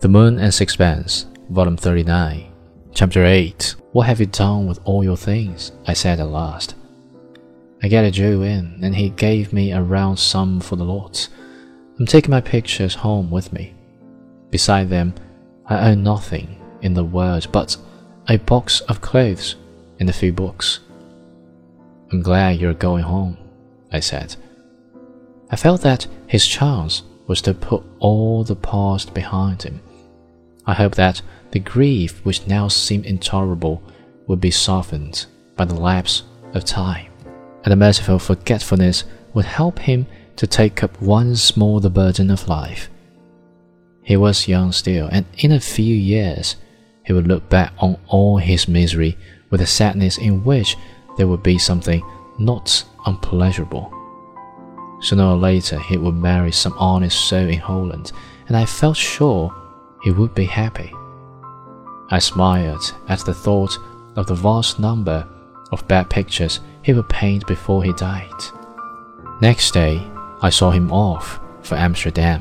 The Moon and Sixpence, Volume 39, Chapter 8. What have you done with all your things? I said at last. I got a Jew in, and he gave me a round sum for the lot. I'm taking my pictures home with me. Beside them, I own nothing in the world but a box of clothes and a few books. I'm glad you're going home, I said. I felt that his chance was to put all the past behind him. I hoped that the grief which now seemed intolerable would be softened by the lapse of time, and the merciful forgetfulness would help him to take up once more the burden of life. He was young still, and in a few years he would look back on all his misery with a sadness in which there would be something not unpleasurable. Sooner or later, he would marry some honest soul in Holland, and I felt sure he would be happy. I smiled at the thought of the vast number of bad pictures he would paint before he died. Next day, I saw him off for Amsterdam.